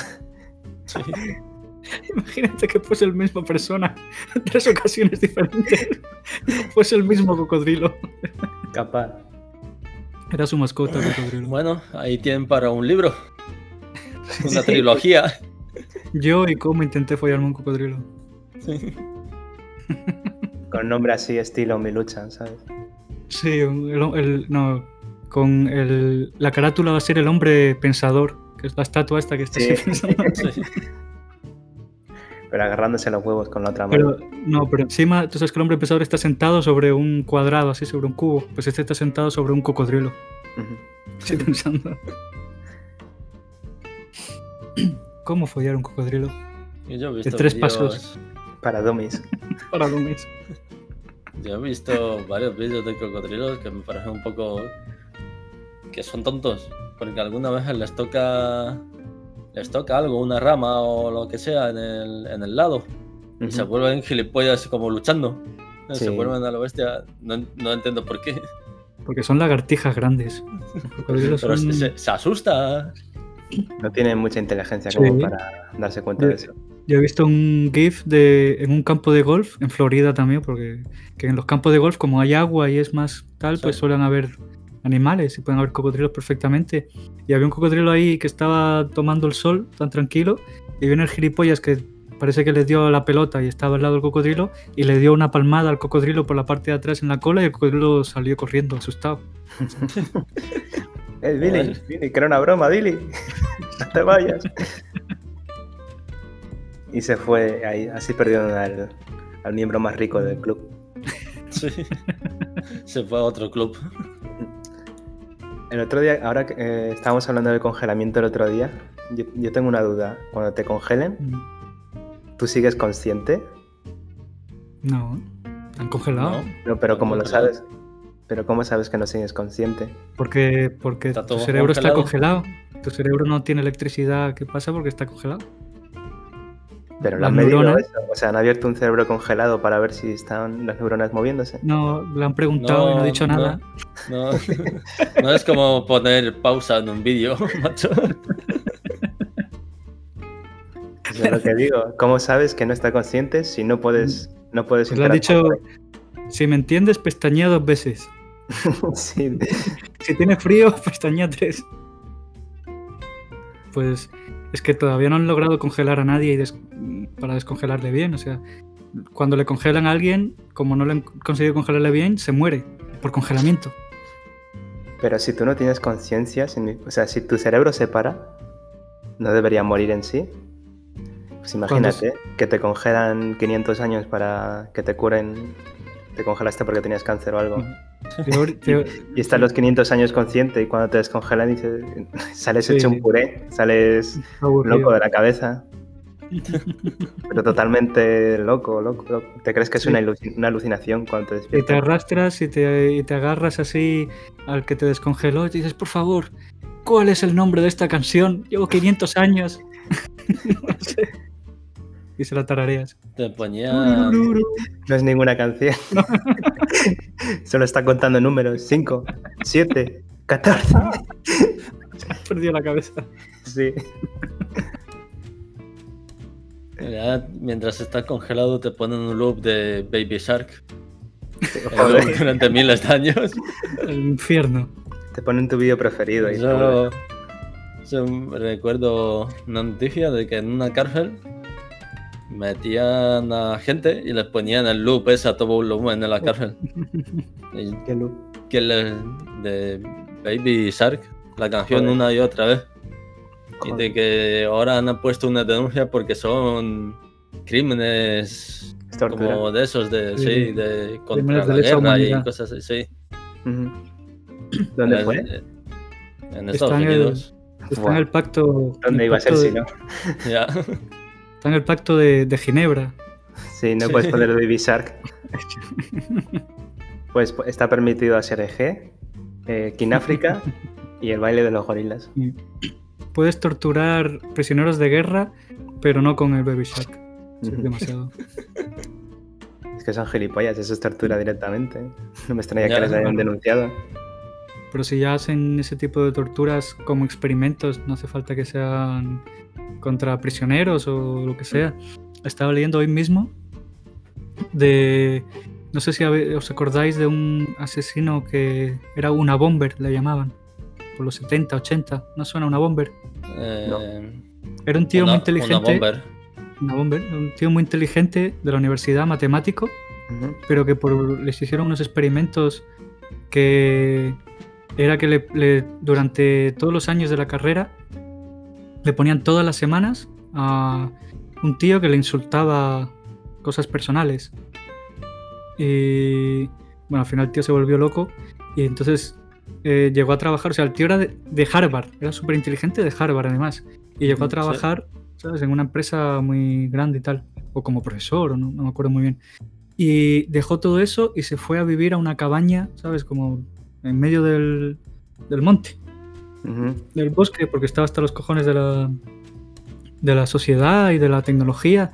Sí. Imagínate que fuese el misma persona en tres ocasiones diferentes. Fuese el mismo cocodrilo. Capaz. Era su mascota el cocodrilo. Bueno, ahí tienen para un libro. Una Sí. trilogía. Yo y cómo intenté follarme un cocodrilo. Con nombre así, estilo Miluchan, ¿sabes? Sí, el, el- no, con el, la carátula va a ser el hombre pensador, que es la estatua esta que está Sí. así pensando. Sí. Pero agarrándose los huevos con la otra mano. Pero, no, pero encima, tú sabes que el hombre pensador está sentado sobre un cuadrado, así sobre un cubo. Pues este está sentado sobre un cocodrilo. Estoy pensando. ¿Cómo follar un cocodrilo? Yo he visto tres pasos. Para dummies. Para dummies. Yo he visto varios vídeos de cocodrilos que me parecen un poco que son tontos, porque alguna vez les toca les toca algo, una rama o lo que sea en el, en el lado y se vuelven gilipollas como luchando. Se vuelven a la bestia, no, no entiendo por qué, Porque son lagartijas grandes. Los cocodrilos pero son- se- se asusta. No tienen mucha inteligencia Sí. como para darse cuenta de eso. Yo he visto un GIF de, en un campo de golf, en Florida también, porque que en los campos de golf, como hay agua y es más tal, pues Sí. suelen haber animales y pueden haber cocodrilos perfectamente. Y había un cocodrilo ahí que estaba tomando el sol tan tranquilo y viene el gilipollas que parece que le dio la pelota y estaba al lado del cocodrilo y le dio una palmada al cocodrilo por la parte de atrás en la cola y el cocodrilo salió corriendo asustado. Eh, Billy. Billy, que era una broma, Billy. No te vayas. Y se fue ahí, así perdieron al, al miembro más rico del club. Sí. Se fue a otro club. El otro día, ahora que eh, estábamos hablando del congelamiento el otro día, yo, yo tengo una duda. Cuando te congelen, ¿tú sigues consciente? No, han congelado. No, No, pero ¿cómo lo sabes? Pero ¿cómo sabes que no sigues consciente? Porque, porque Está tu cerebro está congelado. Tu cerebro no tiene electricidad. ¿Qué pasa? Porque está congelado. Pero lo Las han medido neuronas. eso. O sea, han abierto un cerebro congelado para ver si están las neuronas moviéndose. No, le han preguntado y no ha dicho no, nada. No, no es como poner pausa en un vídeo, macho. Eso es lo que digo. ¿Cómo sabes que no está consciente si no puedes, no puedes Pues le han dicho, si me entiendes, pestañea dos veces. Sí. Si tiene frío, pestañea tres. Pues es que todavía no han logrado congelar a nadie y des- para descongelarle bien. O sea, cuando le congelan a alguien, como no le han conseguido congelarle bien, se muere por congelamiento. Pero si tú no tienes conciencia, o sea, si tu cerebro se para, no debería morir en sí. Pues imagínate que te congelan 500 años para que te curen, te congelaste porque tenías cáncer o algo. Y estás los 500 años consciente y cuando te descongelan dices, sales Sí. hecho un puré, sales aburrido. loco de la cabeza. Pero totalmente loco, loco, loco. Te crees que es Sí. una, una alucinación cuando te Y te despiertas. arrastras y te, y te agarras así al que te descongeló y te dices, por favor, ¿cuál es el nombre de esta canción? Llevo 500 años. No sé. Y se la tarareas. Te ponía. No es ninguna canción. No. Solo está contando números. 5, 7, 14. Has perdido la cabeza. Sí. Ya, mientras estás congelado, te ponen un loop de Baby Shark. durante miles de años. El infierno. Te ponen tu vídeo preferido. Y Yo, yo recuerdo una noticia de que en una cárcel metían a gente y les ponían el loop ese a todo volumen en la cárcel. Y ¿Qué loop? que le- de Baby Shark, la canción Joder. una y otra vez. Y de que ahora han puesto una denuncia porque son crímenes como de esos de Sí. sí, de contra Crímenes la de guerra y cosas así. ¿Dónde En- fue? En Está Estados en el- Unidos. Está Buah. en el pacto. en ¿Dónde el iba a ser si no? Ya. Está en el pacto de, de Ginebra. Sí, no Sí. puedes poner Baby Shark. Pues está permitido hacer eje, eh, Kináfrica y el baile de los gorilas. Puedes torturar prisioneros de guerra, pero no con el Baby Shark. Es demasiado. Es que son gilipollas, eso es tortura directamente. No me extraña Ya, que les hayan denunciado. Pero si ya hacen ese tipo de torturas como experimentos, no hace falta que sean contra prisioneros o lo que sea. Estaba leyendo hoy mismo de... No sé si os acordáis de un asesino que era una bomber, le llamaban. Por los 70, 80. ¿No suena una bomber? Eh, Era un tío una, muy una inteligente. bomber. Una bomber. Un tío muy inteligente de la universidad, matemático. Ujú. pero que por, les hicieron unos experimentos que era que le- le- durante todos los años de la carrera le ponían todas las semanas a un tío que le insultaba cosas personales. Y bueno, al final el tío se volvió loco y entonces eh, llegó a trabajar, o sea, el tío era de, de Harvard, era súper inteligente de Harvard además, y llegó a Sí. trabajar, ¿sabes?, en una empresa muy grande y tal, o como profesor, o no, no me acuerdo muy bien. Y dejó todo eso y se fue a vivir a una cabaña, ¿sabes?, como en medio del, del monte Ujú. del bosque porque estaba hasta los cojones de la, de la sociedad y de la tecnología.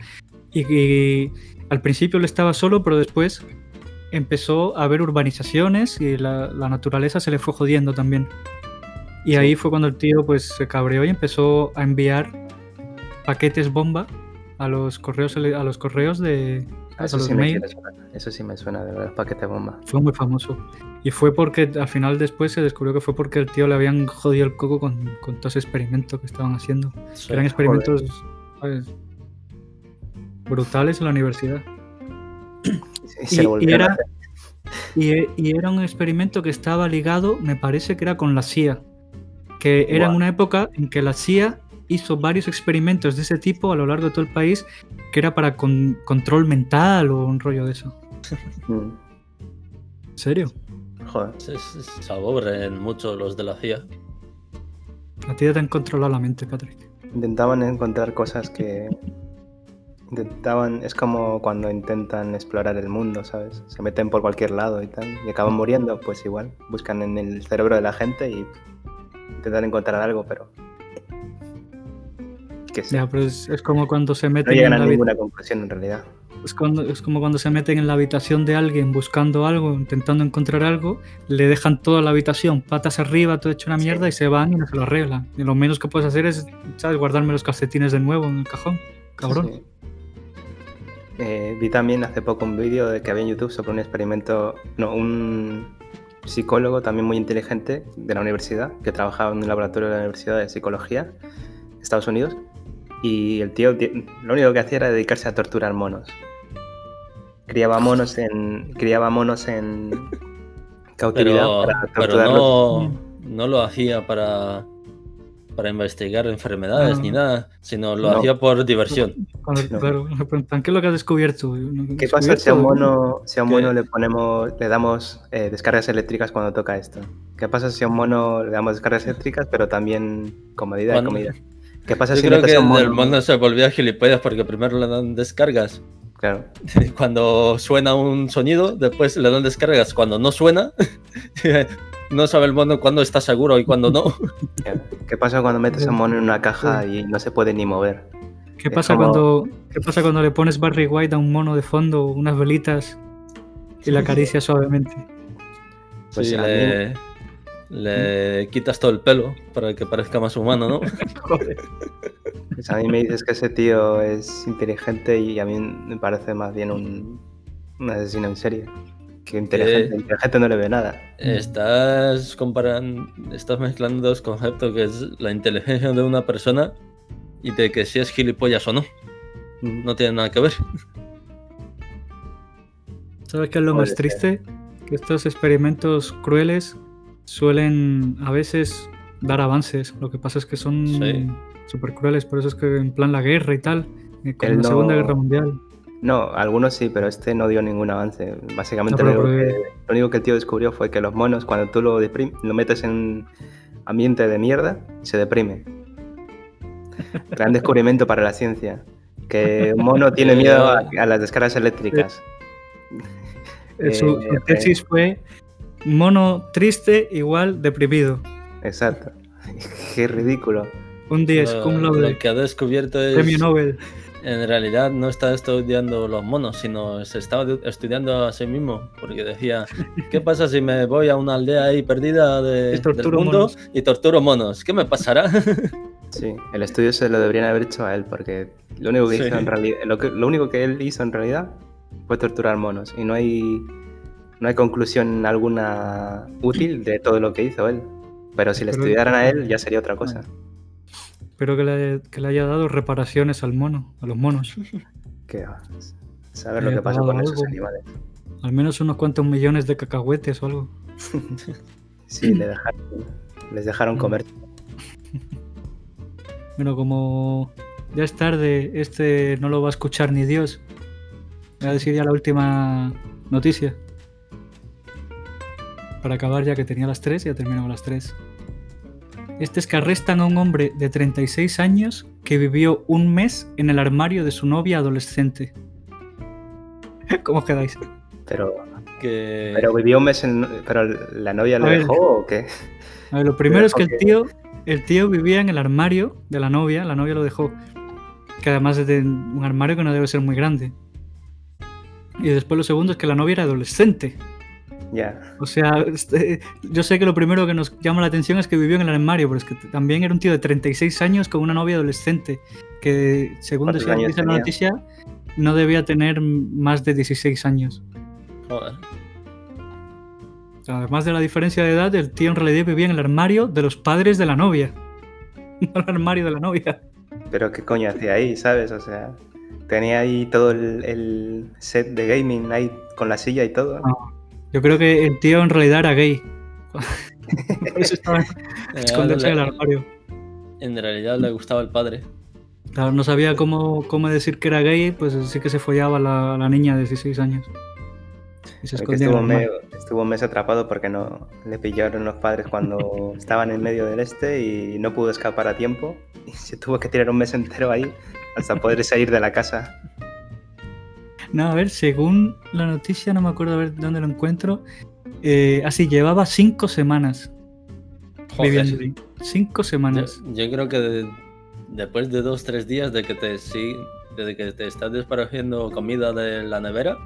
Y, y al principio él estaba solo, pero después empezó a haber urbanizaciones y la, la naturaleza se le fue jodiendo también. Y Sí. ahí fue cuando el tío pues se cabreó y empezó a enviar paquetes bomba a los correos a los correos de Eso los sí, me. Eso sí me suena de los paquetes bomba. Fue muy famoso. Y fue porque al final después se descubrió que fue porque el tío le habían jodido el coco con, con todo ese experimento que estaban haciendo. Sí. Eran experimentos ¿sabes? brutales en la universidad. Y era-. Y, y era un experimento que estaba ligado, me parece que era con la CIA. Que era en una época en que la CIA hizo varios experimentos de ese tipo a lo largo de todo el país, que era para con- control mental o un rollo de eso. Mm. ¿En serio? Joder. Se, se- se aburren mucho los de la CIA. A ti ya te han controlado la mente, Patrick. Intentaban encontrar cosas que. Intentaban. Es como cuando intentan explorar el mundo, ¿sabes? Se meten por cualquier lado y tal. Y acaban muriendo, pues igual. Buscan en el cerebro de la gente y intentan encontrar algo, pero. Que sé. Ya, pero es, es como cuando se No meten en llegan a la ninguna conclusión en realidad. es, cuando- es como cuando se meten en la habitación de alguien buscando algo, intentando encontrar algo, le dejan toda la habitación patas arriba, todo hecho una Sí. mierda y se van y no se lo arreglan. Y lo menos que puedes hacer es, ¿sabes? Guardarme los calcetines de nuevo en el cajón. Cabrón. Sí. Eh, vi también hace poco un vídeo de que había en YouTube sobre un experimento, no, un psicólogo también muy inteligente de la universidad, que trabajaba en un laboratorio de la Universidad de Psicología Estados Unidos, y el tío lo único que hacía era dedicarse a torturar monos. Criaba monos en, criaba monos en cautividad Pero, para pero torturarlos. no, no lo hacía para, para investigar enfermedades No. ni nada, sino lo No. hacía por diversión. Cuando. Claro, me preguntan, ¿qué es lo que has descubierto? ¿No- ¿Qué pasa si a un mono, si a un mono le ponemos, le damos eh, descargas eléctricas cuando toca esto? ¿Qué pasa si a un mono le damos descargas eléctricas, pero también comodidad y Cuando- comida? ¿Qué pasa Yo si creo que a un mono? el mono se volvía gilipollas porque primero le dan descargas. Claro, Cuando suena un sonido, después le dan descargas. Cuando no suena, no sabe el mono cuándo está seguro y cuándo no. ¿Qué pasa cuando metes a un mono en una caja y no se puede ni mover? ¿Qué Es pasa, como- cuando, ¿Qué pasa cuando le pones Barry White a un mono de fondo, unas velitas y la acaricia suavemente? Pues Sí, a le, le quitas todo el pelo para que parezca más humano, ¿no? Pues a mí me dices que ese tío es inteligente y a mí me parece más bien un, un asesino en serie. Que inteligente, inteligente no le ve nada. Estás comparando, estás mezclando dos conceptos que es la inteligencia de una persona y de que si es gilipollas o no. No tiene nada que ver. ¿Sabes qué es lo más triste? Que estos experimentos crueles suelen a veces dar avances. Lo que pasa es que son súper crueles, por eso es que en plan la guerra y tal, eh, como la Segunda Guerra Mundial. No, algunos sí, pero este no dio ningún avance. Básicamente lo, único que, el tío descubrió fue que los monos, cuando tú lo, lo metes en ambiente de mierda, se deprime. Gran descubrimiento para la ciencia. Que un mono tiene miedo a, las descargas eléctricas. Su, eh, tesis fue mono triste igual deprimido. Exacto. Qué ridículo. Un 10, cum Lo que ha descubierto es. Premio Nobel. En realidad no está estudiando los monos, sino se estaba estudiando a sí mismo. Porque decía: ¿Qué pasa si me voy a una aldea ahí perdida de, del mundo y torturo monos? ¿Qué me pasará? Sí, el estudio se lo deberían haber hecho a él, porque lo único que hizo en realidad. Lo, que, lo único que él hizo en realidad fue torturar monos. Y no hay. No hay conclusión alguna útil de todo lo que hizo él. Pero si le estudiaran a él, ya sería otra cosa. Espero que le, haya dado reparaciones al mono, a los monos. ¿Qué Saber lo que pasa con esos animales. Al menos unos cuantos millones de cacahuetes o algo. sí, les dejaron comer. bueno, como ya es tarde, este no lo va a escuchar ni Dios. Voy a decir ya la última noticia. Para acabar ya que tenía las tres, ya terminamos las tres. Este es que arrestan a un hombre de 36 años que vivió un mes en el armario de su novia adolescente. ¿Cómo quedáis? Pero, que... pero vivió un mes en... ¿Pero la novia lo dejó o qué? A ver, lo primero es que el tío, el tío vivía en el armario de la novia, la novia lo dejó. Que además es de un armario que no debe ser muy grande. Y después lo segundo es que la novia era adolescente. O sea, este, yo sé que lo primero que nos llama la atención es que vivió en el armario, pero es que también era un tío de 36 años con una novia adolescente, que según dice la noticia, no debía tener más de 16 años. Joder. Además de la diferencia de edad, el tío en realidad vivía en el armario de los padres de la novia. No el armario de la novia. Pero qué coño hacía ahí, ¿sabes? O sea, tenía ahí todo el, set de gaming ahí con la silla y todo. Yo creo que el tío en realidad era gay. Por eso estaba escondiéndose en el armario. En realidad le gustaba el padre. Claro, no sabía cómo, cómo decir que era gay, pues sí que se follaba la, la niña de 16 años. Y se escondía estuvo, medio, estuvo un mes atrapado porque no le pillaron los padres cuando estaban en medio del este y no pudo escapar a tiempo. Y se tuvo que tirar un mes entero ahí hasta poder salir de la casa. No, a ver, según la noticia, no me acuerdo a ver dónde lo encuentro. Eh, así, llevaba cinco semanas viviendo Cinco semanas. Yo, creo que después de dos, tres días de que te sí, desde que te estás despareciendo comida de la nevera,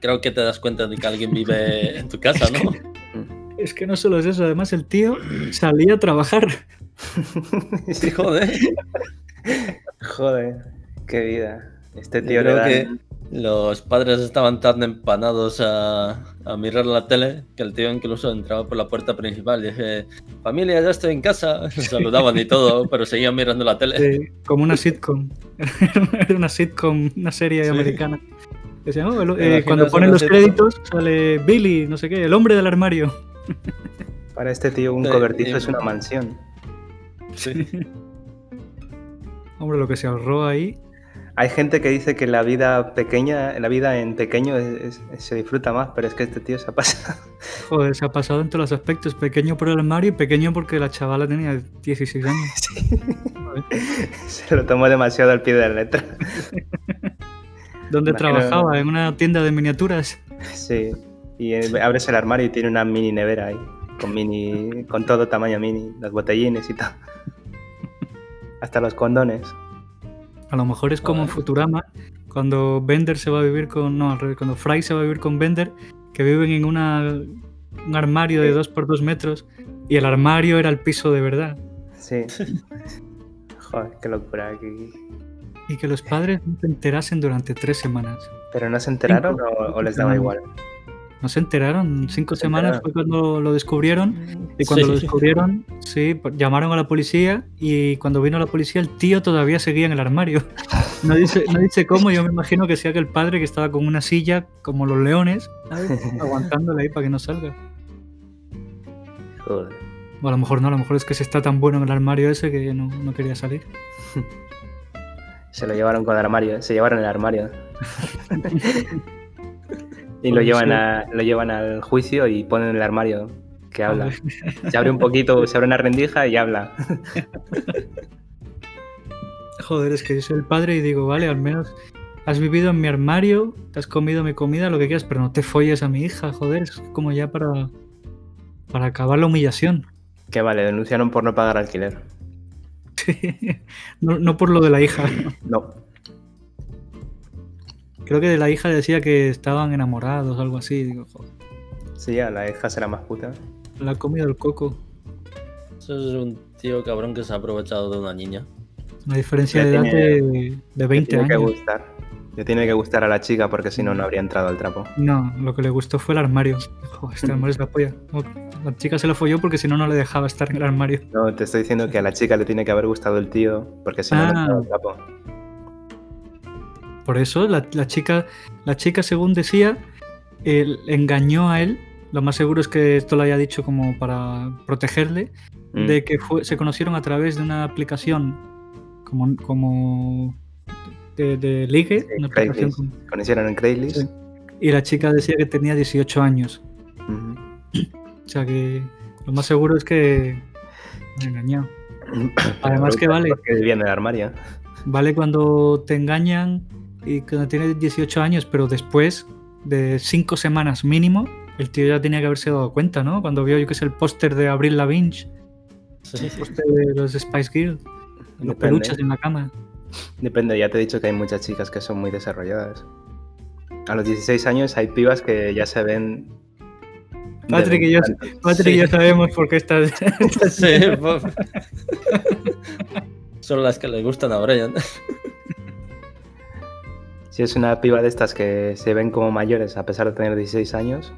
creo que te das cuenta de que alguien vive en tu casa, ¿no? Es que no solo es eso, además el tío salía a trabajar. sí, joder. joder, qué vida. Este tío le que los padres estaban tan empanados a, mirar la tele que el tío incluso entraba por la puerta principal y dije, familia, ya estoy en casa. saludaban y todo, pero seguían mirando la tele. Sí, como una sitcom. Era una sitcom, una serie americana. Decían, oh, eh, cuando ponen los créditos sale Billy, no sé qué, el hombre del armario. Para este tío un cobertizo es una mansión. Sí. Hombre, lo que se ahorró ahí hay gente que dice que la vida pequeña, la vida en pequeño se disfruta más, pero es que este tío se ha pasado. Joder, se ha pasado en todos los aspectos. Pequeño por el armario y pequeño porque la chavala tenía 16 años. Se lo tomó demasiado al pie de la letra. ¿Dónde trabajaba? ¿En una tienda de miniaturas? Sí. Y abres el armario y tiene una mini nevera ahí. Con mini. con todo tamaño mini. Los botellines y todo. Hasta los condones. A lo mejor es como en Futurama, cuando Bender se va a vivir con. No, cuando Fry se va a vivir con Bender, que viven en una, un armario de 2 por 2 metros y el armario era el piso de verdad. Sí. Joder, qué locura. aquí. Y que los padres no se enterasen durante tres semanas. ¿Pero no se enteraron o, les daba igual? ¿No se enteraron? Cinco semanas fue cuando lo descubrieron. Y cuando lo descubrieron, sí, pues, llamaron a la policía. Y cuando vino la policía, el tío todavía seguía en el armario. No dice, no dice cómo, yo me imagino que sea que el padre que estaba con una silla, como los leones, aguantándole ahí para que no salga. Joder. O a lo mejor no, a lo mejor es que se está tan bueno en el armario ese que no, no quería salir. Se lo llevaron con el armario, ¿eh? se llevaron el armario. Y lo llevan, a, lo llevan al juicio y ponen el armario que habla. Se abre un poquito, se abre una rendija y habla. Joder, es que yo soy el padre y digo, vale, al menos has vivido en mi armario, te has comido mi comida, lo que quieras, pero no te folles a mi hija, joder, es como ya para, para acabar la humillación. Que vale, denunciaron por no pagar alquiler. no, por lo de la hija. No. Creo que de la hija decía que estaban enamorados o algo así. Digo, Sí, ya, la hija será más puta. La ha comido el coco. Eso es un tío cabrón que se ha aprovechado de una niña. Una diferencia de edad de, de 20 tiene años. Que gustar. Le tiene que gustar a la chica porque si no, no habría entrado al trapo. No, lo que le gustó fue el armario. Joder, este armario es la polla. La chica se lo folló porque si no, no le dejaba estar en el armario. No, te estoy diciendo que a la chica le tiene que haber gustado el tío porque si no, no entraba al trapo. Por eso, la, la, chica, la chica, según decía, él engañó a él. Lo más seguro es que esto lo haya dicho como para protegerle. Mm. De que fue, se conocieron a través de una aplicación como, como de, de ligue. Sí, una aplicación. Conocieron en Craigslist. Sí. Y la chica decía que tenía 18 años. O sea que lo más seguro es que me engañó. Además que vale. Porque vivía en el armario. Vale cuando te engañan y cuando tienes 18 años, pero después de 5 semanas mínimo, el tío ya tenía que haberse dado cuenta, ¿no? Cuando vio, yo que es el póster de Abril Lavigne, Sí. el póster de los Spice Girls, los peluches en la cama. Depende, ya te he dicho que hay muchas chicas que son muy desarrolladas. A los 16 años hay pibas que ya se ven. Patrick y yo, Patrick sí. y yo sabemos por qué estás. sí, pues. Son las que le gustan a Brian. Si es una piba de estas que se ven como mayores a pesar de tener 16 años,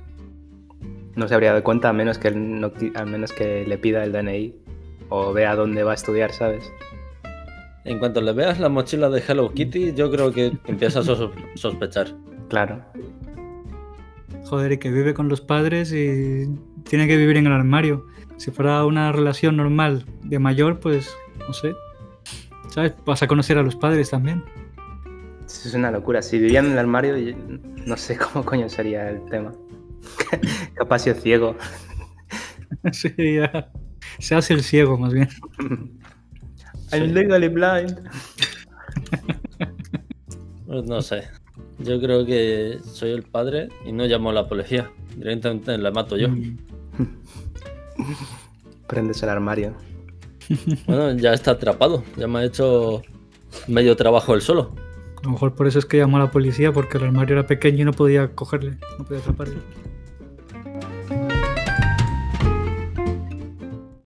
no se habría dado cuenta a menos que, no, a menos que le pida el DNI o vea dónde va a estudiar, ¿sabes? En cuanto le veas la mochila de Hello Kitty, yo creo que empiezas a sospechar. Claro. Joder, y que vive con los padres y tiene que vivir en el armario. Si fuera una relación normal de mayor, pues no sé. ¿Sabes? Vas a conocer a los padres también. Es una locura. Si vivían en el armario, no sé cómo coño sería el tema. Capaz yo ciego. sí, ya. Se hace el ciego, más bien. I'm legally blind. Pues no sé. Yo creo que soy el padre y no llamo a la policía. Directamente la mato yo. Mm. Prendes el armario. Bueno, ya está atrapado. Ya me ha hecho medio trabajo él solo. A lo mejor por eso es que llamó a la policía, porque el armario era pequeño y no podía cogerle, no podía atraparle.